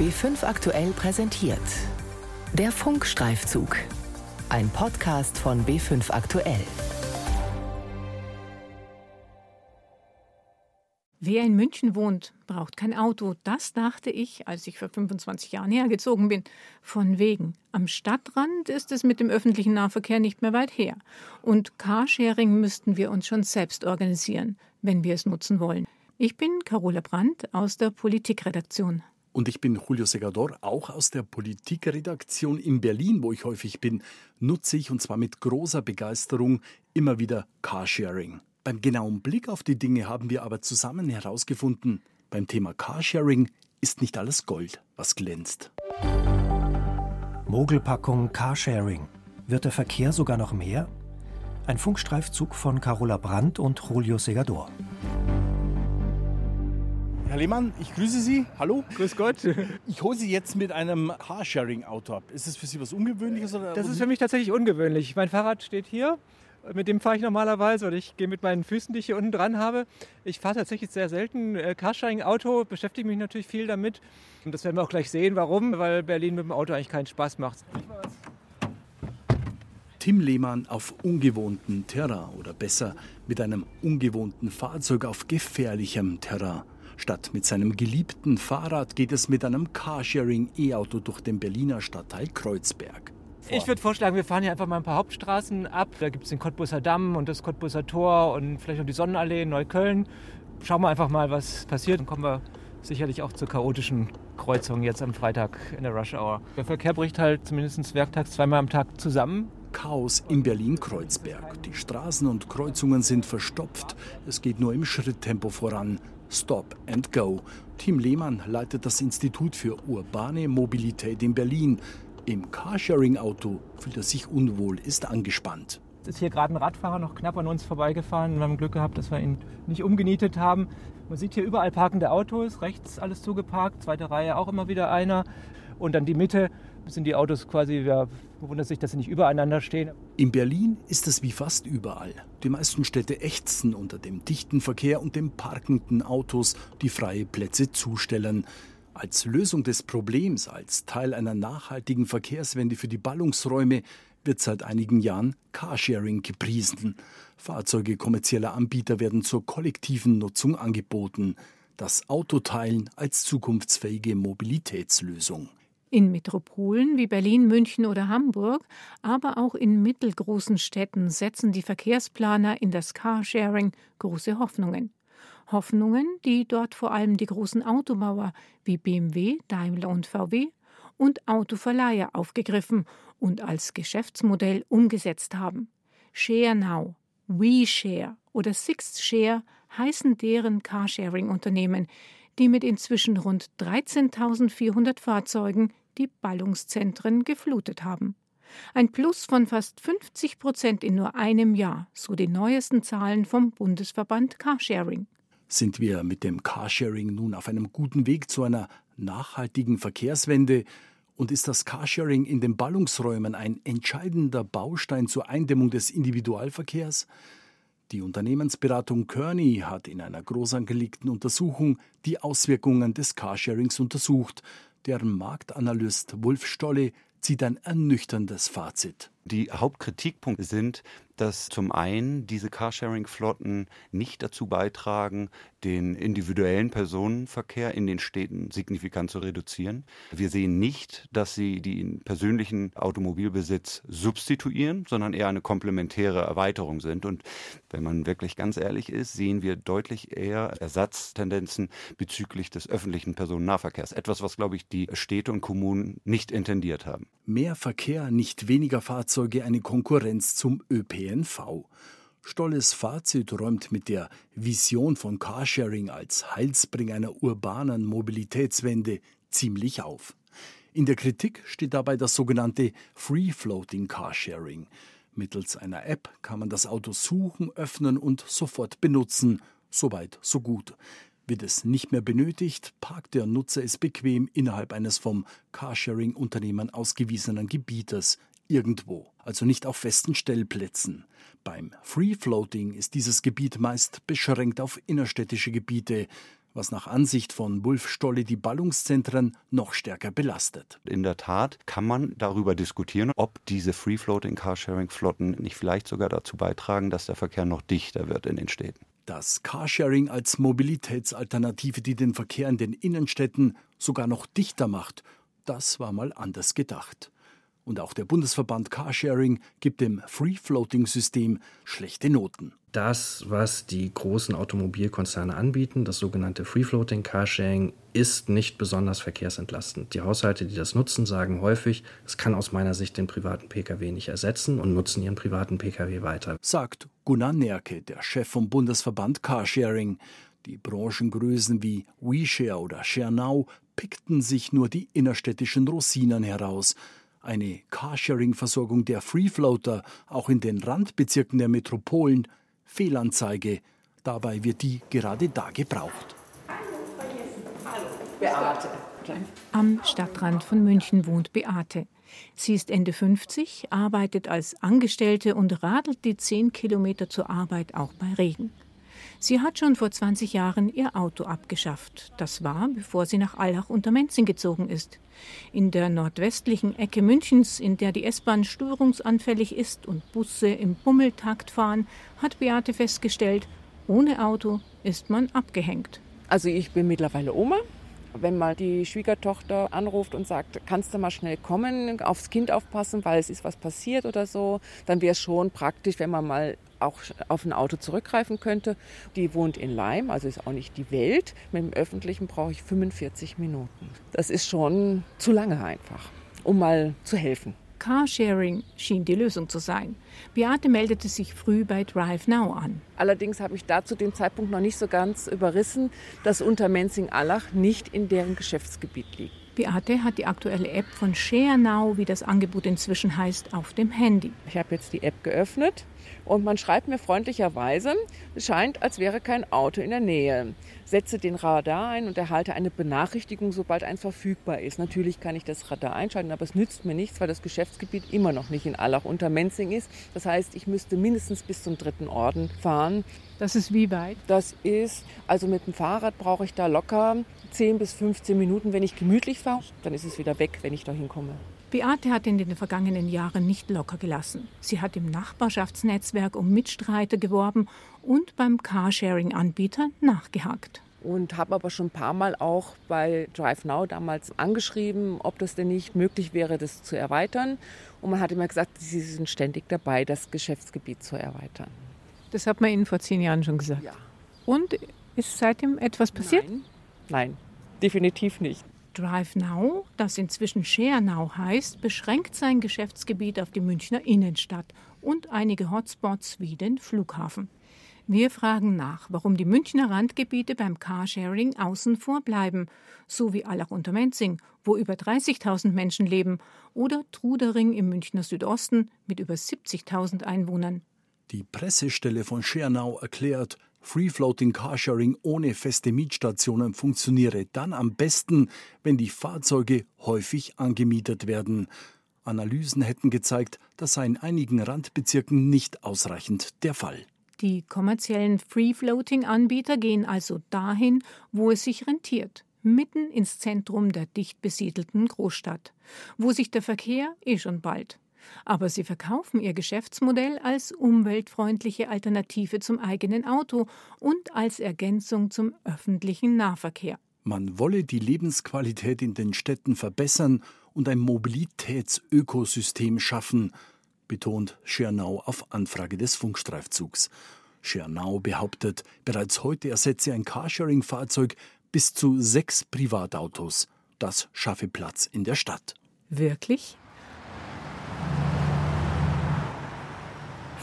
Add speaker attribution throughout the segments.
Speaker 1: B5 aktuell präsentiert. Der Funkstreifzug. Ein Podcast von B5 aktuell.
Speaker 2: Wer in München wohnt, braucht kein Auto. Das dachte ich, als ich vor 25 Jahren hergezogen bin. Von wegen. Am Stadtrand ist es mit dem öffentlichen Nahverkehr nicht mehr weit her. Und Carsharing müssten wir uns schon selbst organisieren, wenn wir es nutzen wollen. Ich bin Carola Brandt aus der Politikredaktion.
Speaker 3: Und ich bin Julio Segador, auch aus der Politikredaktion in Berlin, wo ich häufig bin, nutze ich und zwar mit großer Begeisterung immer wieder Carsharing. Beim genauen Blick auf die Dinge haben wir aber zusammen herausgefunden, beim Thema Carsharing ist nicht alles Gold, was glänzt.
Speaker 4: Mogelpackung Carsharing. Wird der Verkehr sogar noch mehr? Ein Funkstreifzug von Carola Brandt und Julio Segador.
Speaker 3: Herr Lehmann, ich grüße Sie. Hallo. Grüß Gott. Ich hole Sie jetzt mit einem Carsharing-Auto ab. Ist das für Sie was Ungewöhnliches? Oder
Speaker 5: das ist für mich tatsächlich ungewöhnlich. Mein Fahrrad steht hier mit dem fahre ich normalerweise oder ich gehe mit meinen Füßen, die ich hier unten dran habe. Ich fahre tatsächlich sehr selten äh, Carsharing-Auto, beschäftige mich natürlich viel damit. Und das werden wir auch gleich sehen, warum, weil Berlin mit dem Auto eigentlich keinen Spaß macht.
Speaker 3: Tim Lehmann auf ungewohnten Terrain oder besser mit einem ungewohnten Fahrzeug auf gefährlichem Terrain. Statt mit seinem geliebten Fahrrad geht es mit einem Carsharing-E-Auto durch den Berliner Stadtteil Kreuzberg.
Speaker 5: Ich würde vorschlagen, wir fahren hier einfach mal ein paar Hauptstraßen ab. Da gibt es den Cottbusser Damm und das Cottbusser Tor und vielleicht noch die Sonnenallee in Neukölln. Schauen wir einfach mal, was passiert. Dann kommen wir sicherlich auch zur chaotischen Kreuzung jetzt am Freitag in der Rush Hour. Der Verkehr bricht halt zumindest werktags zweimal am Tag zusammen.
Speaker 3: Chaos in Berlin-Kreuzberg. Die Straßen und Kreuzungen sind verstopft. Es geht nur im Schritttempo voran. Stop and Go. Tim Lehmann leitet das Institut für urbane Mobilität in Berlin. Im Carsharing-Auto fühlt er sich unwohl, ist angespannt.
Speaker 5: Es ist hier gerade ein Radfahrer noch knapp an uns vorbeigefahren. Wir haben Glück gehabt, dass wir ihn nicht umgenietet haben. Man sieht hier überall parkende Autos, rechts alles zugeparkt, zweite Reihe auch immer wieder einer. Und dann die Mitte sind die Autos quasi, ja, wundert sich, dass sie nicht übereinander stehen.
Speaker 3: In Berlin ist es wie fast überall. Die meisten Städte ächzen unter dem dichten Verkehr und den parkenden Autos, die freie Plätze zustellen. Als Lösung des Problems, als Teil einer nachhaltigen Verkehrswende für die Ballungsräume wird seit einigen Jahren Carsharing gepriesen. Fahrzeuge kommerzieller Anbieter werden zur kollektiven Nutzung angeboten. Das Autoteilen als zukunftsfähige Mobilitätslösung.
Speaker 2: In Metropolen wie Berlin, München oder Hamburg, aber auch in mittelgroßen Städten setzen die Verkehrsplaner in das Carsharing große Hoffnungen. Hoffnungen, die dort vor allem die großen Autobauer wie BMW, Daimler und VW und Autoverleiher aufgegriffen und als Geschäftsmodell umgesetzt haben. Share Now, WeShare oder Sixth Share heißen deren Carsharing-Unternehmen, die mit inzwischen rund 13.400 Fahrzeugen die Ballungszentren geflutet haben. Ein Plus von fast 50 Prozent in nur einem Jahr, so die neuesten Zahlen vom Bundesverband Carsharing.
Speaker 3: Sind wir mit dem Carsharing nun auf einem guten Weg zu einer nachhaltigen Verkehrswende? Und ist das Carsharing in den Ballungsräumen ein entscheidender Baustein zur Eindämmung des Individualverkehrs? Die Unternehmensberatung Kearney hat in einer groß angelegten Untersuchung die Auswirkungen des Carsharings untersucht. Deren Marktanalyst Wolf Stolle zieht ein ernüchterndes Fazit.
Speaker 6: Die Hauptkritikpunkte sind, dass zum einen diese Carsharing-Flotten nicht dazu beitragen, den individuellen Personenverkehr in den Städten signifikant zu reduzieren. Wir sehen nicht, dass sie den persönlichen Automobilbesitz substituieren, sondern eher eine komplementäre Erweiterung sind. Und wenn man wirklich ganz ehrlich ist, sehen wir deutlich eher Ersatztendenzen bezüglich des öffentlichen Personennahverkehrs. Etwas, was, glaube ich, die Städte und Kommunen nicht intendiert haben.
Speaker 3: Mehr Verkehr, nicht weniger Fahrzeuge, eine Konkurrenz zum ÖPNV. Stolles Fazit räumt mit der Vision von Carsharing als Heilsbringer einer urbanen Mobilitätswende ziemlich auf. In der Kritik steht dabei das sogenannte Free Floating Carsharing. Mittels einer App kann man das Auto suchen, öffnen und sofort benutzen. Soweit, so gut. Wird es nicht mehr benötigt, parkt der Nutzer es bequem innerhalb eines vom Carsharing-Unternehmen ausgewiesenen Gebietes irgendwo, also nicht auf festen Stellplätzen. Beim Free Floating ist dieses Gebiet meist beschränkt auf innerstädtische Gebiete. was nach Ansicht von Wulf Stolle die Ballungszentren noch stärker belastet.
Speaker 6: In der Tat kann man darüber diskutieren, ob diese Free-Floating Carsharing-Flotten nicht vielleicht sogar dazu beitragen, dass der Verkehr noch dichter wird in den Städten.
Speaker 3: Das Carsharing als Mobilitätsalternative, die den Verkehr in den Innenstädten sogar noch dichter macht, das war mal anders gedacht. Und auch der Bundesverband Carsharing gibt dem Free-Floating-System schlechte Noten.
Speaker 7: Das, was die großen Automobilkonzerne anbieten, das sogenannte Free-Floating Carsharing, ist nicht besonders verkehrsentlastend. Die Haushalte, die das nutzen, sagen häufig, es kann aus meiner Sicht den privaten Pkw nicht ersetzen und nutzen ihren privaten Pkw weiter.
Speaker 3: Sagt Gunnar Nerke, der Chef vom Bundesverband Carsharing. Die Branchengrößen wie WeShare oder ShareNow pickten sich nur die innerstädtischen Rosinen heraus – eine Carsharing-Versorgung der Freefloater auch in den Randbezirken der Metropolen Fehlanzeige. Dabei wird die gerade da gebraucht.
Speaker 2: Beate. Am Stadtrand von München wohnt Beate. Sie ist Ende 50, arbeitet als Angestellte und radelt die 10 Kilometer zur Arbeit auch bei Regen. Sie hat schon vor 20 Jahren ihr Auto abgeschafft. Das war, bevor sie nach Allach unter Menzing gezogen ist. In der nordwestlichen Ecke Münchens, in der die S-Bahn störungsanfällig ist und Busse im Bummeltakt fahren, hat Beate festgestellt, ohne Auto ist man abgehängt.
Speaker 8: Also ich bin mittlerweile Oma. Wenn mal die Schwiegertochter anruft und sagt, kannst du mal schnell kommen, aufs Kind aufpassen, weil es ist was passiert oder so, dann wäre es schon praktisch, wenn man mal auch auf ein Auto zurückgreifen könnte. Die wohnt in Leim, also ist auch nicht die Welt. Mit dem Öffentlichen brauche ich 45 Minuten. Das ist schon zu lange einfach, um mal zu helfen.
Speaker 2: Carsharing schien die Lösung zu sein. Beate meldete sich früh bei Drive Now an.
Speaker 8: Allerdings habe ich da zu dem Zeitpunkt noch nicht so ganz überrissen, dass Untermenzing-Allach nicht in deren Geschäftsgebiet liegt.
Speaker 2: Beate hat die aktuelle App von ShareNow, wie das Angebot inzwischen heißt, auf dem Handy.
Speaker 8: Ich habe jetzt die App geöffnet und man schreibt mir freundlicherweise, es scheint, als wäre kein Auto in der Nähe. Setze den Radar ein und erhalte eine Benachrichtigung, sobald eins verfügbar ist. Natürlich kann ich das Radar einschalten, aber es nützt mir nichts, weil das Geschäftsgebiet immer noch nicht in Allach unter Menzing ist. Das heißt, ich müsste mindestens bis zum dritten Orden fahren.
Speaker 2: Das ist wie weit?
Speaker 8: Das ist, also mit dem Fahrrad brauche ich da locker 10 bis 15 Minuten, wenn ich gemütlich fahre. Dann ist es wieder weg, wenn ich da hinkomme.
Speaker 2: Beate hat in den vergangenen Jahren nicht locker gelassen. Sie hat im Nachbarschaftsnetzwerk um Mitstreiter geworben und beim Carsharing-Anbieter nachgehakt.
Speaker 8: Und habe aber schon ein paar Mal auch bei DriveNow damals angeschrieben, ob das denn nicht möglich wäre, das zu erweitern. Und man hat immer gesagt, sie sind ständig dabei, das Geschäftsgebiet zu erweitern.
Speaker 2: Das hat man Ihnen vor zehn Jahren schon gesagt.
Speaker 8: Ja.
Speaker 2: Und ist seitdem etwas passiert?
Speaker 8: Nein, Nein definitiv nicht.
Speaker 2: DriveNow, das inzwischen ShareNow heißt, beschränkt sein Geschäftsgebiet auf die Münchner Innenstadt und einige Hotspots wie den Flughafen. Wir fragen nach, warum die Münchner Randgebiete beim Carsharing außen vor bleiben, so wie Allach unter Menzing, wo über 30.000 Menschen leben, oder Trudering im Münchner Südosten mit über 70.000 Einwohnern.
Speaker 3: Die Pressestelle von Schernau erklärt, Free-Floating Carsharing ohne feste Mietstationen funktioniere dann am besten, wenn die Fahrzeuge häufig angemietet werden. Analysen hätten gezeigt, das sei in einigen Randbezirken nicht ausreichend der Fall.
Speaker 2: Die kommerziellen Free-Floating-Anbieter gehen also dahin, wo es sich rentiert, mitten ins Zentrum der dicht besiedelten Großstadt, wo sich der Verkehr eh schon bald aber sie verkaufen ihr Geschäftsmodell als umweltfreundliche Alternative zum eigenen Auto und als Ergänzung zum öffentlichen Nahverkehr.
Speaker 3: Man wolle die Lebensqualität in den Städten verbessern und ein Mobilitätsökosystem schaffen, betont Schernau auf Anfrage des Funkstreifzugs. Schernau behauptet, bereits heute ersetze ein Carsharing-Fahrzeug bis zu sechs Privatautos. Das schaffe Platz in der Stadt.
Speaker 2: Wirklich?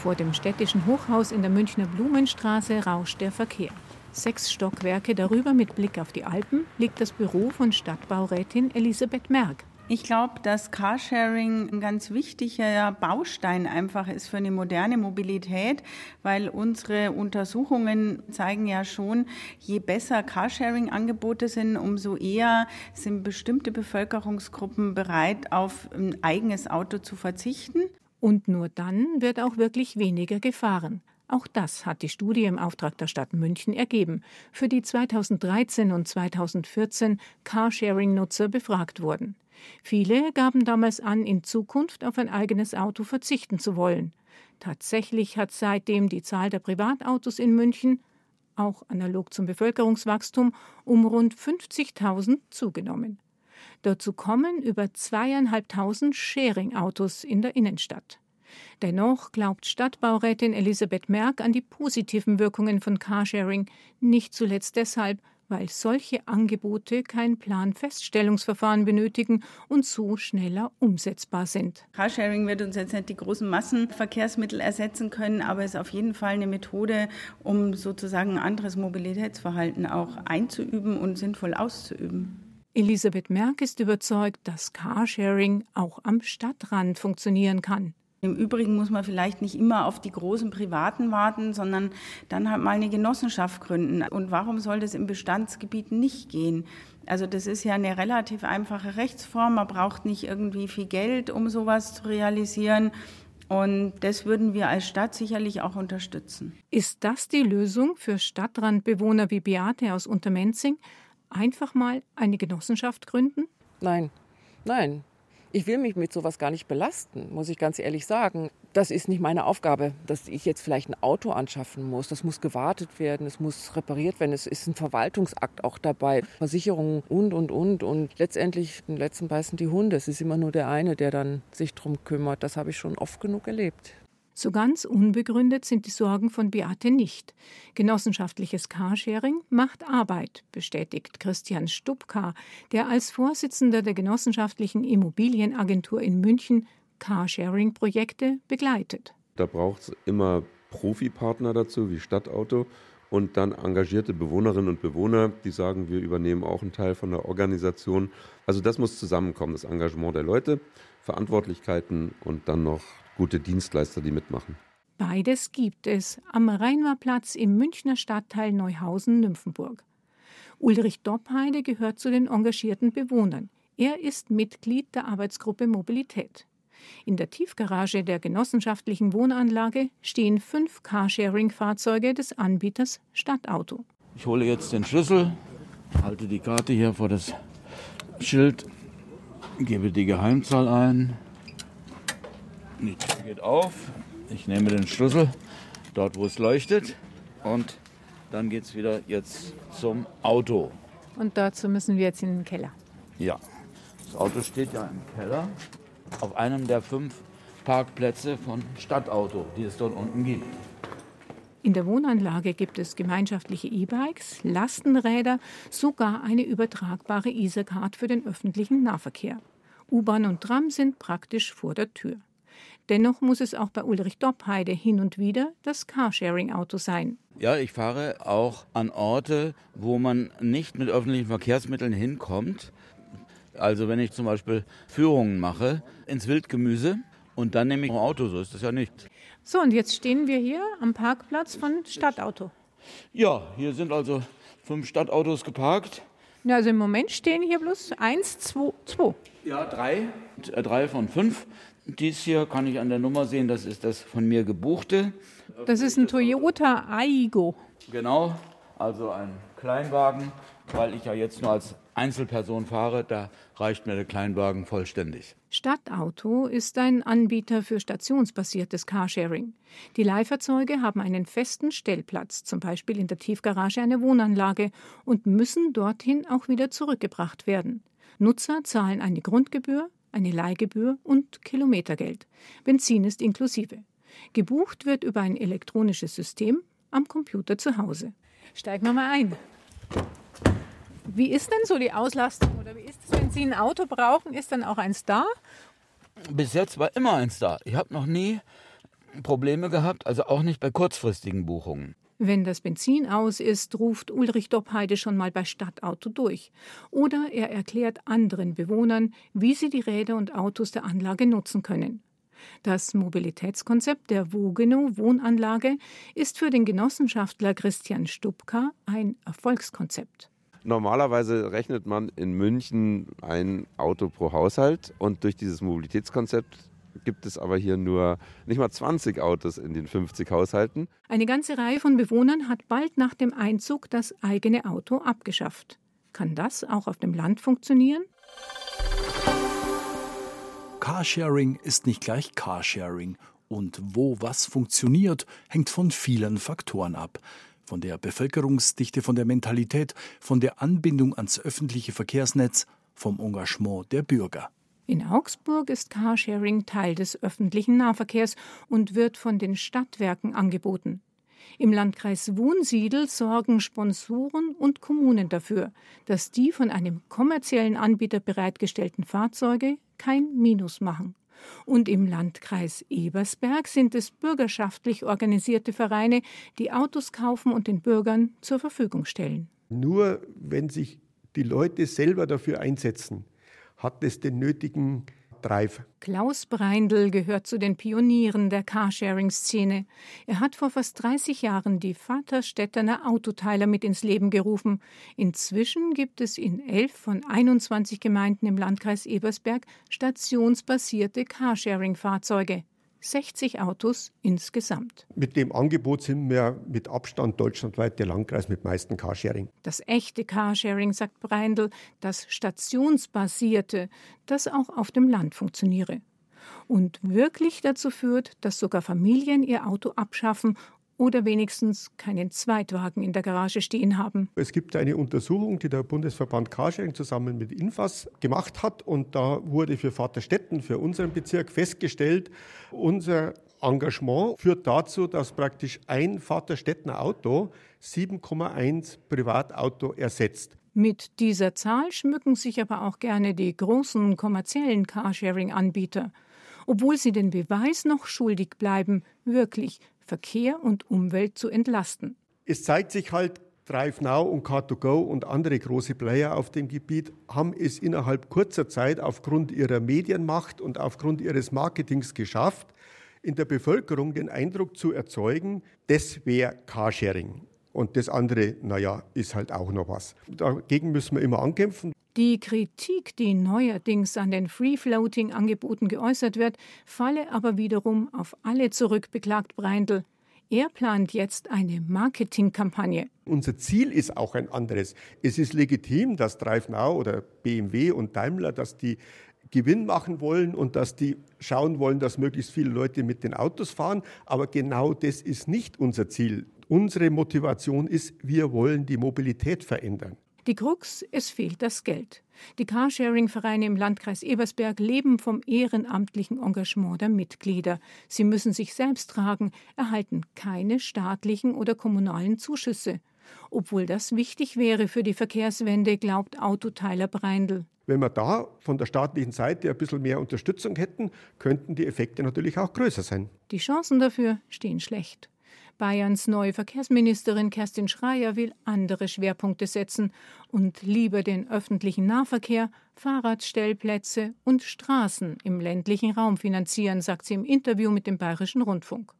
Speaker 2: Vor dem städtischen Hochhaus in der Münchner Blumenstraße rauscht der Verkehr. Sechs Stockwerke darüber mit Blick auf die Alpen liegt das Büro von Stadtbaurätin Elisabeth Merck.
Speaker 9: Ich glaube, dass Carsharing ein ganz wichtiger Baustein einfach ist für eine moderne Mobilität, weil unsere Untersuchungen zeigen ja schon, je besser Carsharing-Angebote sind, umso eher sind bestimmte Bevölkerungsgruppen bereit, auf ein eigenes Auto zu verzichten.
Speaker 2: Und nur dann wird auch wirklich weniger gefahren. Auch das hat die Studie im Auftrag der Stadt München ergeben, für die 2013 und 2014 Carsharing-Nutzer befragt wurden. Viele gaben damals an, in Zukunft auf ein eigenes Auto verzichten zu wollen. Tatsächlich hat seitdem die Zahl der Privatautos in München, auch analog zum Bevölkerungswachstum, um rund 50.000 zugenommen. Dazu kommen über zweieinhalbtausend Sharing-Autos in der Innenstadt. Dennoch glaubt Stadtbaurätin Elisabeth Merck an die positiven Wirkungen von Carsharing, nicht zuletzt deshalb, weil solche Angebote kein Planfeststellungsverfahren benötigen und so schneller umsetzbar sind.
Speaker 9: Carsharing wird uns jetzt nicht die großen Massenverkehrsmittel ersetzen können, aber ist auf jeden Fall eine Methode, um sozusagen anderes Mobilitätsverhalten auch einzuüben und sinnvoll auszuüben.
Speaker 2: Elisabeth Merck ist überzeugt, dass Carsharing auch am Stadtrand funktionieren kann.
Speaker 9: Im Übrigen muss man vielleicht nicht immer auf die großen Privaten warten, sondern dann halt mal eine Genossenschaft gründen. Und warum soll das im Bestandsgebiet nicht gehen? Also das ist ja eine relativ einfache Rechtsform. Man braucht nicht irgendwie viel Geld, um sowas zu realisieren. Und das würden wir als Stadt sicherlich auch unterstützen.
Speaker 2: Ist das die Lösung für Stadtrandbewohner wie Beate aus Untermenzing? Einfach mal eine Genossenschaft gründen?
Speaker 8: Nein, nein. Ich will mich mit sowas gar nicht belasten, muss ich ganz ehrlich sagen. Das ist nicht meine Aufgabe, dass ich jetzt vielleicht ein Auto anschaffen muss. Das muss gewartet werden, es muss repariert werden. Es ist ein Verwaltungsakt auch dabei, Versicherungen und, und, und. Und letztendlich, den letzten beißen die Hunde. Es ist immer nur der eine, der dann sich drum kümmert. Das habe ich schon oft genug erlebt.
Speaker 2: So ganz unbegründet sind die Sorgen von Beate nicht. Genossenschaftliches Carsharing macht Arbeit, bestätigt Christian Stubka, der als Vorsitzender der genossenschaftlichen Immobilienagentur in München Carsharing-Projekte begleitet.
Speaker 10: Da braucht es immer Profipartner dazu, wie Stadtauto, und dann engagierte Bewohnerinnen und Bewohner, die sagen, wir übernehmen auch einen Teil von der Organisation. Also das muss zusammenkommen, das Engagement der Leute, Verantwortlichkeiten und dann noch gute Dienstleister, die mitmachen.
Speaker 2: Beides gibt es am Rheinmarplatz im Münchner Stadtteil Neuhausen-Nymphenburg. Ulrich Doppheide gehört zu den engagierten Bewohnern. Er ist Mitglied der Arbeitsgruppe Mobilität. In der Tiefgarage der genossenschaftlichen Wohnanlage stehen fünf Carsharing-Fahrzeuge des Anbieters Stadtauto.
Speaker 11: Ich hole jetzt den Schlüssel, halte die Karte hier vor das Schild, gebe die Geheimzahl ein, die Tür geht auf. Ich nehme den Schlüssel dort, wo es leuchtet. Und dann geht es wieder jetzt zum Auto.
Speaker 2: Und dazu müssen wir jetzt in den Keller.
Speaker 11: Ja, das Auto steht ja im Keller auf einem der fünf Parkplätze von Stadtauto, die es dort unten gibt.
Speaker 2: In der Wohnanlage gibt es gemeinschaftliche E-Bikes, Lastenräder, sogar eine übertragbare EaserCard für den öffentlichen Nahverkehr. U-Bahn und Tram sind praktisch vor der Tür. Dennoch muss es auch bei Ulrich Doppheide hin und wieder das Carsharing-Auto sein.
Speaker 11: Ja, ich fahre auch an Orte, wo man nicht mit öffentlichen Verkehrsmitteln hinkommt. Also wenn ich zum Beispiel Führungen mache ins Wildgemüse und dann nehme ich ein Auto, so ist das ja nicht.
Speaker 2: So, und jetzt stehen wir hier am Parkplatz von Stadtauto.
Speaker 11: Ja, hier sind also fünf Stadtautos geparkt.
Speaker 2: Ja, also im Moment stehen hier bloß eins, zwei, zwei.
Speaker 11: Ja, drei. Äh, drei von fünf. Dies hier kann ich an der Nummer sehen, das ist das von mir gebuchte.
Speaker 2: Das ist ein Toyota Aigo.
Speaker 11: Genau, also ein Kleinwagen, weil ich ja jetzt nur als Einzelperson fahre, da reicht mir der Kleinwagen vollständig.
Speaker 2: Stadtauto ist ein Anbieter für stationsbasiertes Carsharing. Die Leihfahrzeuge haben einen festen Stellplatz, zum Beispiel in der Tiefgarage einer Wohnanlage, und müssen dorthin auch wieder zurückgebracht werden. Nutzer zahlen eine Grundgebühr, eine Leihgebühr und Kilometergeld. Benzin ist inklusive. Gebucht wird über ein elektronisches System am Computer zu Hause. Steigen wir mal ein. Wie ist denn so die Auslastung oder wie ist es, wenn Sie ein Auto brauchen? Ist dann auch eins da?
Speaker 11: Bis jetzt war immer eins da. Ich habe noch nie Probleme gehabt, also auch nicht bei kurzfristigen Buchungen.
Speaker 2: Wenn das Benzin aus ist, ruft Ulrich Doppheide schon mal bei Stadtauto durch. Oder er erklärt anderen Bewohnern, wie sie die Räder und Autos der Anlage nutzen können. Das Mobilitätskonzept der Wogenow Wohnanlage ist für den Genossenschaftler Christian Stubka ein Erfolgskonzept.
Speaker 10: Normalerweise rechnet man in München ein Auto pro Haushalt und durch dieses Mobilitätskonzept gibt es aber hier nur nicht mal 20 Autos in den 50 Haushalten.
Speaker 2: Eine ganze Reihe von Bewohnern hat bald nach dem Einzug das eigene Auto abgeschafft. Kann das auch auf dem Land funktionieren?
Speaker 3: Carsharing ist nicht gleich Carsharing. Und wo was funktioniert, hängt von vielen Faktoren ab. Von der Bevölkerungsdichte, von der Mentalität, von der Anbindung ans öffentliche Verkehrsnetz, vom Engagement der Bürger.
Speaker 2: In Augsburg ist Carsharing Teil des öffentlichen Nahverkehrs und wird von den Stadtwerken angeboten. Im Landkreis Wunsiedel sorgen Sponsoren und Kommunen dafür, dass die von einem kommerziellen Anbieter bereitgestellten Fahrzeuge kein Minus machen. Und im Landkreis Ebersberg sind es bürgerschaftlich organisierte Vereine, die Autos kaufen und den Bürgern zur Verfügung stellen.
Speaker 12: Nur wenn sich die Leute selber dafür einsetzen, hat es den nötigen Drive.
Speaker 2: Klaus Breindl gehört zu den Pionieren der Carsharing-Szene. Er hat vor fast 30 Jahren die Vaterstädtener Autoteiler mit ins Leben gerufen. Inzwischen gibt es in elf von 21 Gemeinden im Landkreis Ebersberg stationsbasierte Carsharing-Fahrzeuge. 60 Autos insgesamt.
Speaker 12: Mit dem Angebot sind wir mit Abstand deutschlandweit der Landkreis mit meisten Carsharing.
Speaker 2: Das echte Carsharing, sagt Breindl, das stationsbasierte, das auch auf dem Land funktioniere. Und wirklich dazu führt, dass sogar Familien ihr Auto abschaffen oder wenigstens keinen Zweitwagen in der Garage stehen haben.
Speaker 12: Es gibt eine Untersuchung, die der Bundesverband Carsharing zusammen mit Infas gemacht hat und da wurde für Vaterstetten, für unseren Bezirk festgestellt, unser Engagement führt dazu, dass praktisch ein Vaterstädtner Auto 7,1 Privatauto ersetzt.
Speaker 2: Mit dieser Zahl schmücken sich aber auch gerne die großen kommerziellen Carsharing-Anbieter. Obwohl sie den Beweis noch schuldig bleiben, wirklich Verkehr und Umwelt zu entlasten.
Speaker 12: Es zeigt sich halt, DriveNow und Car2Go und andere große Player auf dem Gebiet haben es innerhalb kurzer Zeit aufgrund ihrer Medienmacht und aufgrund ihres Marketings geschafft, in der Bevölkerung den Eindruck zu erzeugen, das wäre Carsharing. Und das andere, naja, ist halt auch noch was. Dagegen müssen wir immer ankämpfen.
Speaker 2: Die Kritik, die neuerdings an den Free-Floating-Angeboten geäußert wird, falle aber wiederum auf alle zurück, beklagt Breindl. Er plant jetzt eine Marketingkampagne.
Speaker 12: Unser Ziel ist auch ein anderes. Es ist legitim, dass DriveNow oder BMW und Daimler, dass die Gewinn machen wollen und dass die schauen wollen, dass möglichst viele Leute mit den Autos fahren. Aber genau das ist nicht unser Ziel. Unsere Motivation ist, wir wollen die Mobilität verändern.
Speaker 2: Die Krux, es fehlt das Geld. Die Carsharing-Vereine im Landkreis Ebersberg leben vom ehrenamtlichen Engagement der Mitglieder. Sie müssen sich selbst tragen, erhalten keine staatlichen oder kommunalen Zuschüsse. Obwohl das wichtig wäre für die Verkehrswende, glaubt Autoteiler Breindl.
Speaker 12: Wenn wir da von der staatlichen Seite ein bisschen mehr Unterstützung hätten, könnten die Effekte natürlich auch größer sein.
Speaker 2: Die Chancen dafür stehen schlecht. Bayerns neue Verkehrsministerin Kerstin Schreier will andere Schwerpunkte setzen und lieber den öffentlichen Nahverkehr, Fahrradstellplätze und Straßen im ländlichen Raum finanzieren, sagt sie im Interview mit dem Bayerischen Rundfunk.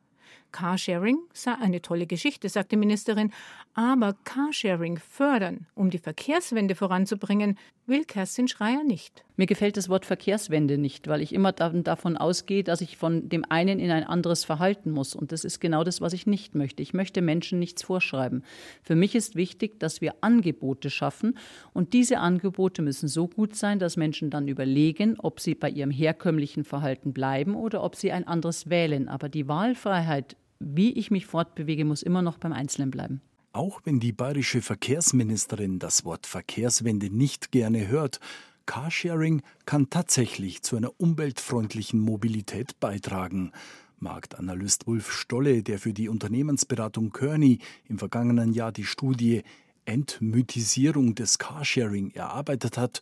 Speaker 2: Carsharing sei eine tolle Geschichte, sagt die Ministerin, aber Carsharing fördern, um die Verkehrswende voranzubringen, will Kerstin Schreier nicht.
Speaker 13: Mir gefällt das Wort Verkehrswende nicht, weil ich immer davon ausgehe, dass ich von dem einen in ein anderes verhalten muss. Und das ist genau das, was ich nicht möchte. Ich möchte Menschen nichts vorschreiben. Für mich ist wichtig, dass wir Angebote schaffen. Und diese Angebote müssen so gut sein, dass Menschen dann überlegen, ob sie bei ihrem herkömmlichen Verhalten bleiben oder ob sie ein anderes wählen. Aber die Wahlfreiheit, wie ich mich fortbewege, muss immer noch beim Einzelnen bleiben.
Speaker 3: Auch wenn die bayerische Verkehrsministerin das Wort Verkehrswende nicht gerne hört, Carsharing kann tatsächlich zu einer umweltfreundlichen Mobilität beitragen. Marktanalyst Ulf Stolle, der für die Unternehmensberatung Kearney im vergangenen Jahr die Studie Entmythisierung des Carsharing erarbeitet hat,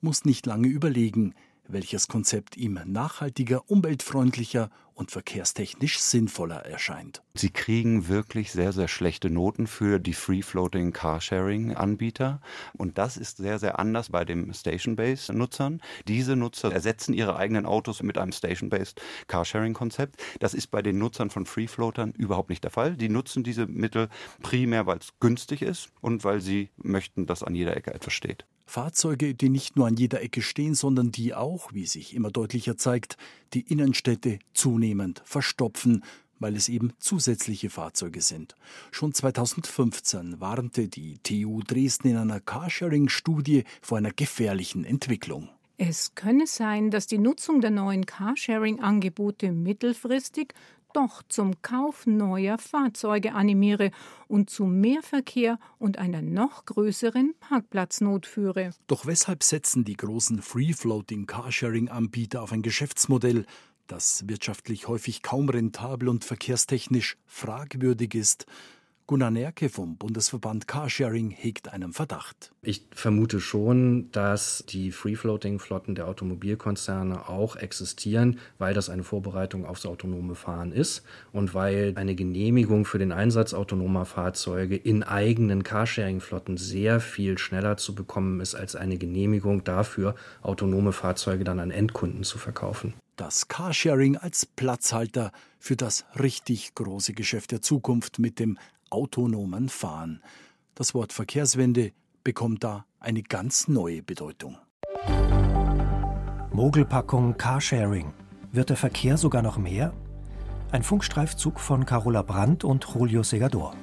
Speaker 3: muss nicht lange überlegen, welches Konzept ihm nachhaltiger, umweltfreundlicher und verkehrstechnisch sinnvoller erscheint.
Speaker 6: Sie kriegen wirklich sehr, sehr schlechte Noten für die Free-Floating Carsharing-Anbieter. Und das ist sehr, sehr anders bei den Station-Based-Nutzern. Diese Nutzer ersetzen ihre eigenen Autos mit einem Station-Based Carsharing-Konzept. Das ist bei den Nutzern von Free-Floatern überhaupt nicht der Fall. Die nutzen diese Mittel primär, weil es günstig ist und weil sie möchten, dass an jeder Ecke etwas steht.
Speaker 3: Fahrzeuge, die nicht nur an jeder Ecke stehen, sondern die auch, wie sich immer deutlicher zeigt, die Innenstädte zunehmend verstopfen, weil es eben zusätzliche Fahrzeuge sind. Schon 2015 warnte die TU Dresden in einer Carsharing-Studie vor einer gefährlichen Entwicklung.
Speaker 2: Es könne sein, dass die Nutzung der neuen Carsharing-Angebote mittelfristig doch zum Kauf neuer Fahrzeuge animiere und zu mehr Verkehr und einer noch größeren Parkplatznot führe.
Speaker 3: Doch weshalb setzen die großen Free-Floating Carsharing-Anbieter auf ein Geschäftsmodell, das wirtschaftlich häufig kaum rentabel und verkehrstechnisch fragwürdig ist? Gunnar Nerke vom Bundesverband Carsharing hegt einen Verdacht.
Speaker 7: Ich vermute schon, dass die Free-Floating-Flotten der Automobilkonzerne auch existieren, weil das eine Vorbereitung aufs autonome Fahren ist und weil eine Genehmigung für den Einsatz autonomer Fahrzeuge in eigenen Carsharing-Flotten sehr viel schneller zu bekommen ist als eine Genehmigung dafür, autonome Fahrzeuge dann an Endkunden zu verkaufen
Speaker 3: das Carsharing als Platzhalter für das richtig große Geschäft der Zukunft mit dem autonomen Fahren. Das Wort Verkehrswende bekommt da eine ganz neue Bedeutung.
Speaker 4: Mogelpackung Carsharing. Wird der Verkehr sogar noch mehr? Ein Funkstreifzug von Carola Brandt und Julio Segador.